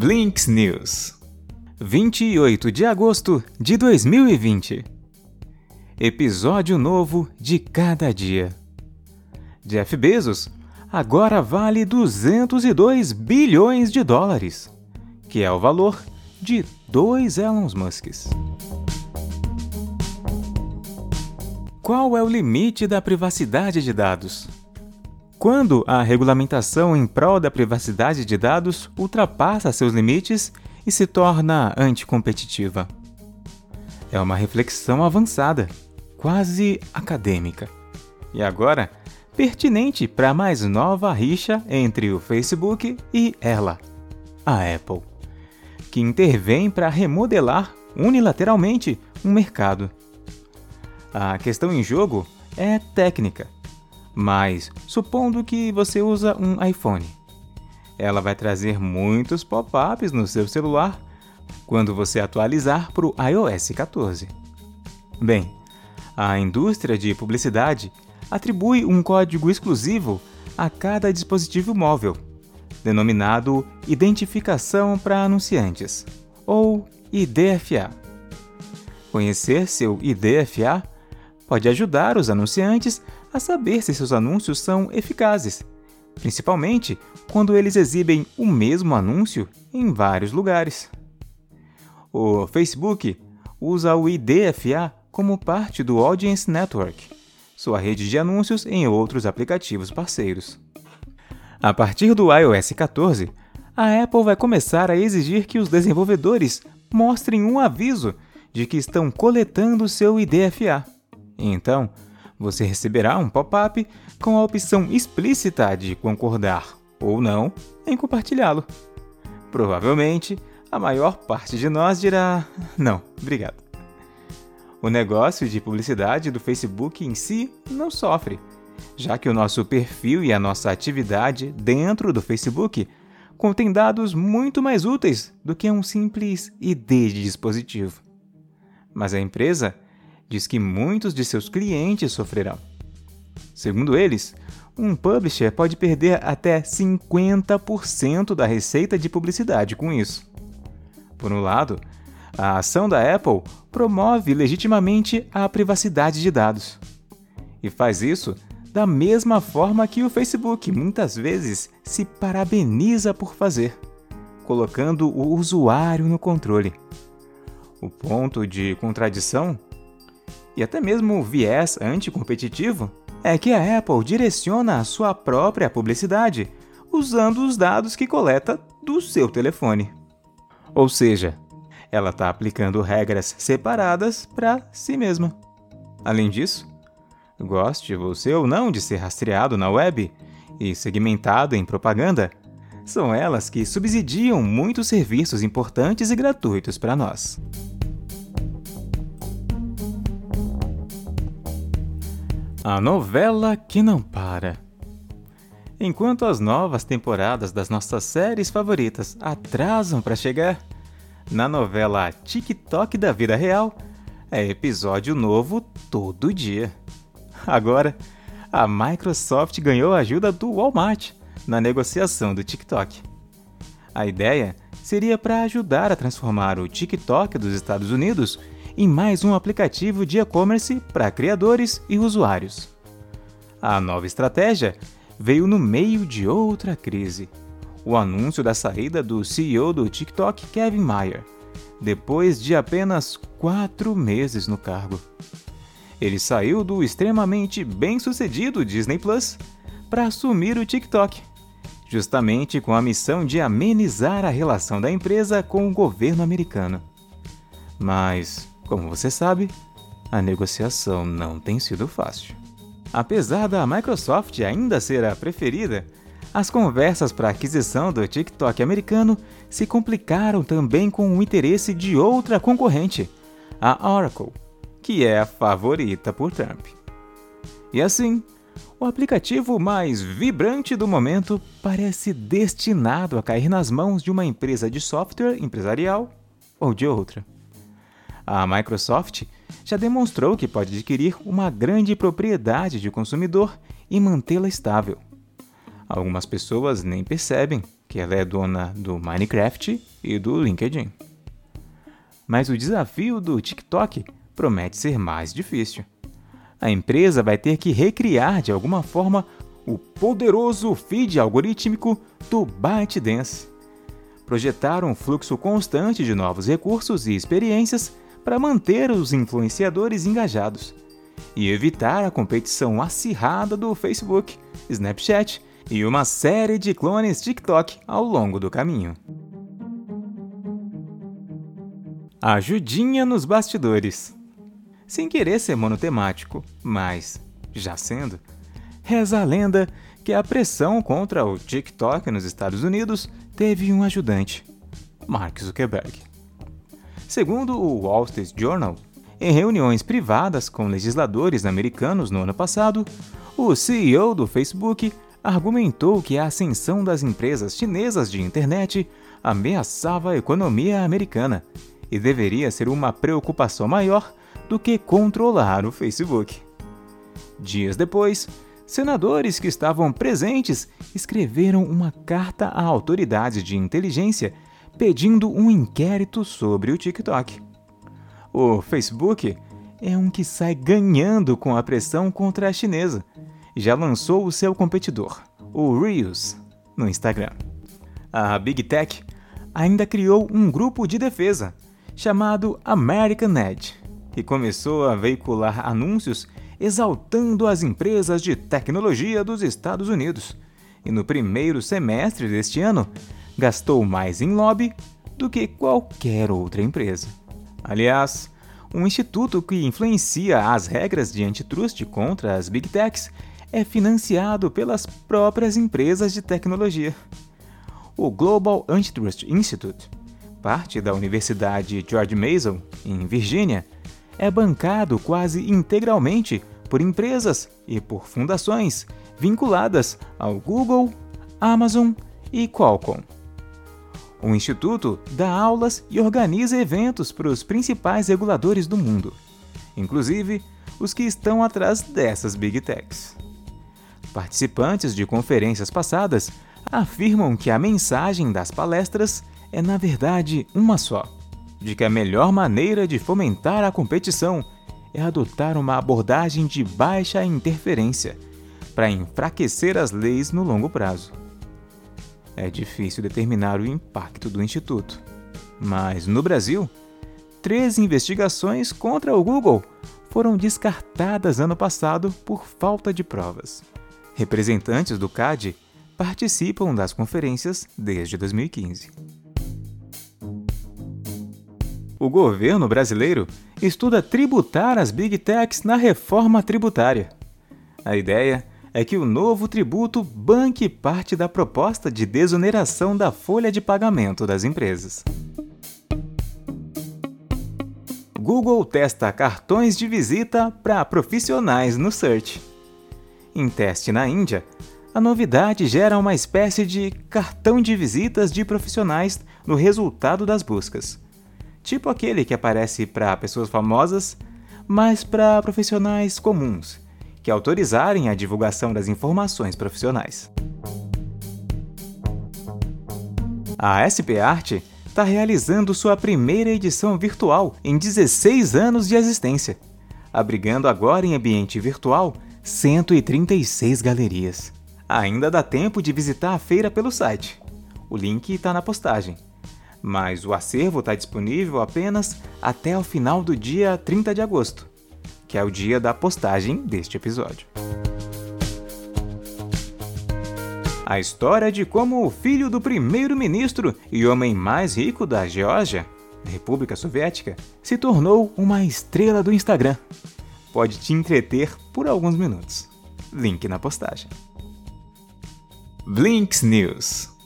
Blinks News, 28 de agosto de 2020. Episódio novo de cada dia. Jeff Bezos agora vale 202 bilhões de dólares, que é o valor de dois Elon Musks. Qual é o limite da privacidade de dados? Quando a regulamentação em prol da privacidade de dados ultrapassa seus limites e se torna anticompetitiva. É uma reflexão avançada, quase acadêmica. E agora, pertinente para a mais nova rixa entre o Facebook e ela, a Apple, que intervém para remodelar unilateralmente um mercado. A questão em jogo é técnica mas, supondo que você usa um iPhone, ela vai trazer muitos pop-ups no seu celular quando você atualizar para o iOS 14. Bem, a indústria de publicidade atribui um código exclusivo a cada dispositivo móvel, denominado Identificação para Anunciantes, ou IDFA. Conhecer seu IDFA pode ajudar os anunciantes a saber se seus anúncios são eficazes, principalmente quando eles exibem o mesmo anúncio em vários lugares. O Facebook usa o IDFA como parte do Audience Network, sua rede de anúncios em outros aplicativos parceiros. A partir do iOS 14, a Apple vai começar a exigir que os desenvolvedores mostrem um aviso de que estão coletando seu IDFA. Então, você receberá um pop-up com a opção explícita de concordar ou não em compartilhá-lo. Provavelmente, a maior parte de nós dirá: não, obrigado. O negócio de publicidade do Facebook em si não sofre, já que o nosso perfil e a nossa atividade dentro do Facebook contém dados muito mais úteis do que um simples ID de dispositivo. Mas a empresa diz que muitos de seus clientes sofrerão. Segundo eles, um publisher pode perder até 50% da receita de publicidade com isso. Por um lado, a ação da Apple promove legitimamente a privacidade de dados. E faz isso da mesma forma que o Facebook muitas vezes se parabeniza por fazer, colocando o usuário no controle. O ponto de contradição e até mesmo viés anticompetitivo é que a Apple direciona a sua própria publicidade usando os dados que coleta do seu telefone. Ou seja, ela está aplicando regras separadas para si mesma. Além disso, goste você ou não de ser rastreado na web e segmentado em propaganda, são elas que subsidiam muitos serviços importantes e gratuitos para nós. A novela que não para. Enquanto as novas temporadas das nossas séries favoritas atrasam para chegar, na novela TikTok da vida real é episódio novo todo dia. Agora, a Microsoft ganhou a ajuda do Walmart na negociação do TikTok. A ideia seria para ajudar a transformar o TikTok dos Estados Unidos em mais um aplicativo de e-commerce para criadores e usuários. A nova estratégia veio no meio de outra crise: o anúncio da saída do CEO do TikTok, Kevin Mayer, depois de apenas quatro meses no cargo. Ele saiu do extremamente bem-sucedido Disney Plus para assumir o TikTok, justamente com a missão de amenizar a relação da empresa com o governo americano. Mas como você sabe, a negociação não tem sido fácil. Apesar da Microsoft ainda ser a preferida, as conversas para a aquisição do TikTok americano se complicaram também com o interesse de outra concorrente, a Oracle, que é a favorita por Trump. E assim, o aplicativo mais vibrante do momento parece destinado a cair nas mãos de uma empresa de software empresarial ou de outra. A Microsoft já demonstrou que pode adquirir uma grande propriedade de consumidor e mantê-la estável. Algumas pessoas nem percebem que ela é dona do Minecraft e do LinkedIn. Mas o desafio do TikTok promete ser mais difícil. A empresa vai ter que recriar de alguma forma o poderoso feed algorítmico do ByteDance. Projetar um fluxo constante de novos recursos e experiências para manter os influenciadores engajados e evitar a competição acirrada do Facebook, Snapchat e uma série de clones TikTok ao longo do caminho. Ajudinha nos bastidores. Sem querer ser monotemático, mas já sendo, reza a lenda que a pressão contra o TikTok nos Estados Unidos teve um ajudante, Mark Zuckerberg. Segundo o Wall Street Journal, em reuniões privadas com legisladores americanos no ano passado, o CEO do Facebook argumentou que a ascensão das empresas chinesas de internet ameaçava a economia americana e deveria ser uma preocupação maior do que controlar o Facebook. Dias depois, senadores que estavam presentes escreveram uma carta a autoridades de inteligência pedindo um inquérito sobre o TikTok. O Facebook é um que sai ganhando com a pressão contra a chinesa já lançou o seu competidor, o Reels, no Instagram. A Big Tech ainda criou um grupo de defesa chamado American Edge, que começou a veicular anúncios exaltando as empresas de tecnologia dos Estados Unidos e no primeiro semestre deste ano gastou mais em lobby do que qualquer outra empresa. Aliás, um instituto que influencia as regras de antitrust contra as big techs é financiado pelas próprias empresas de tecnologia. O Global Antitrust Institute, parte da Universidade George Mason, em Virgínia, é bancado quase integralmente por empresas e por fundações vinculadas ao Google, Amazon e Qualcomm. O Instituto dá aulas e organiza eventos para os principais reguladores do mundo, inclusive os que estão atrás dessas Big Techs. Participantes de conferências passadas afirmam que a mensagem das palestras é, na verdade, uma só: de que a melhor maneira de fomentar a competição é adotar uma abordagem de baixa interferência para enfraquecer as leis no longo prazo é difícil determinar o impacto do Instituto. Mas no Brasil, três investigações contra o Google foram descartadas ano passado por falta de provas. Representantes do CAD participam das conferências desde 2015. O governo brasileiro estuda tributar as Big Techs na reforma tributária. A ideia é que o novo tributo banque parte da proposta de desoneração da folha de pagamento das empresas. Google testa cartões de visita para profissionais no Search. Em teste na Índia, a novidade gera uma espécie de cartão de visitas de profissionais no resultado das buscas. Tipo aquele que aparece para pessoas famosas, mas para profissionais comuns que autorizarem a divulgação das informações profissionais. A SP Art está realizando sua primeira edição virtual em 16 anos de existência, abrigando agora em ambiente virtual 136 galerias. Ainda dá tempo de visitar a feira pelo site. O link está na postagem. Mas o acervo está disponível apenas até o final do dia 30 de agosto que é o dia da postagem deste episódio. A história de como o filho do primeiro-ministro e homem mais rico da Geórgia, República Soviética, se tornou uma estrela do Instagram. Pode te entreter por alguns minutos. Link na postagem. Blinks News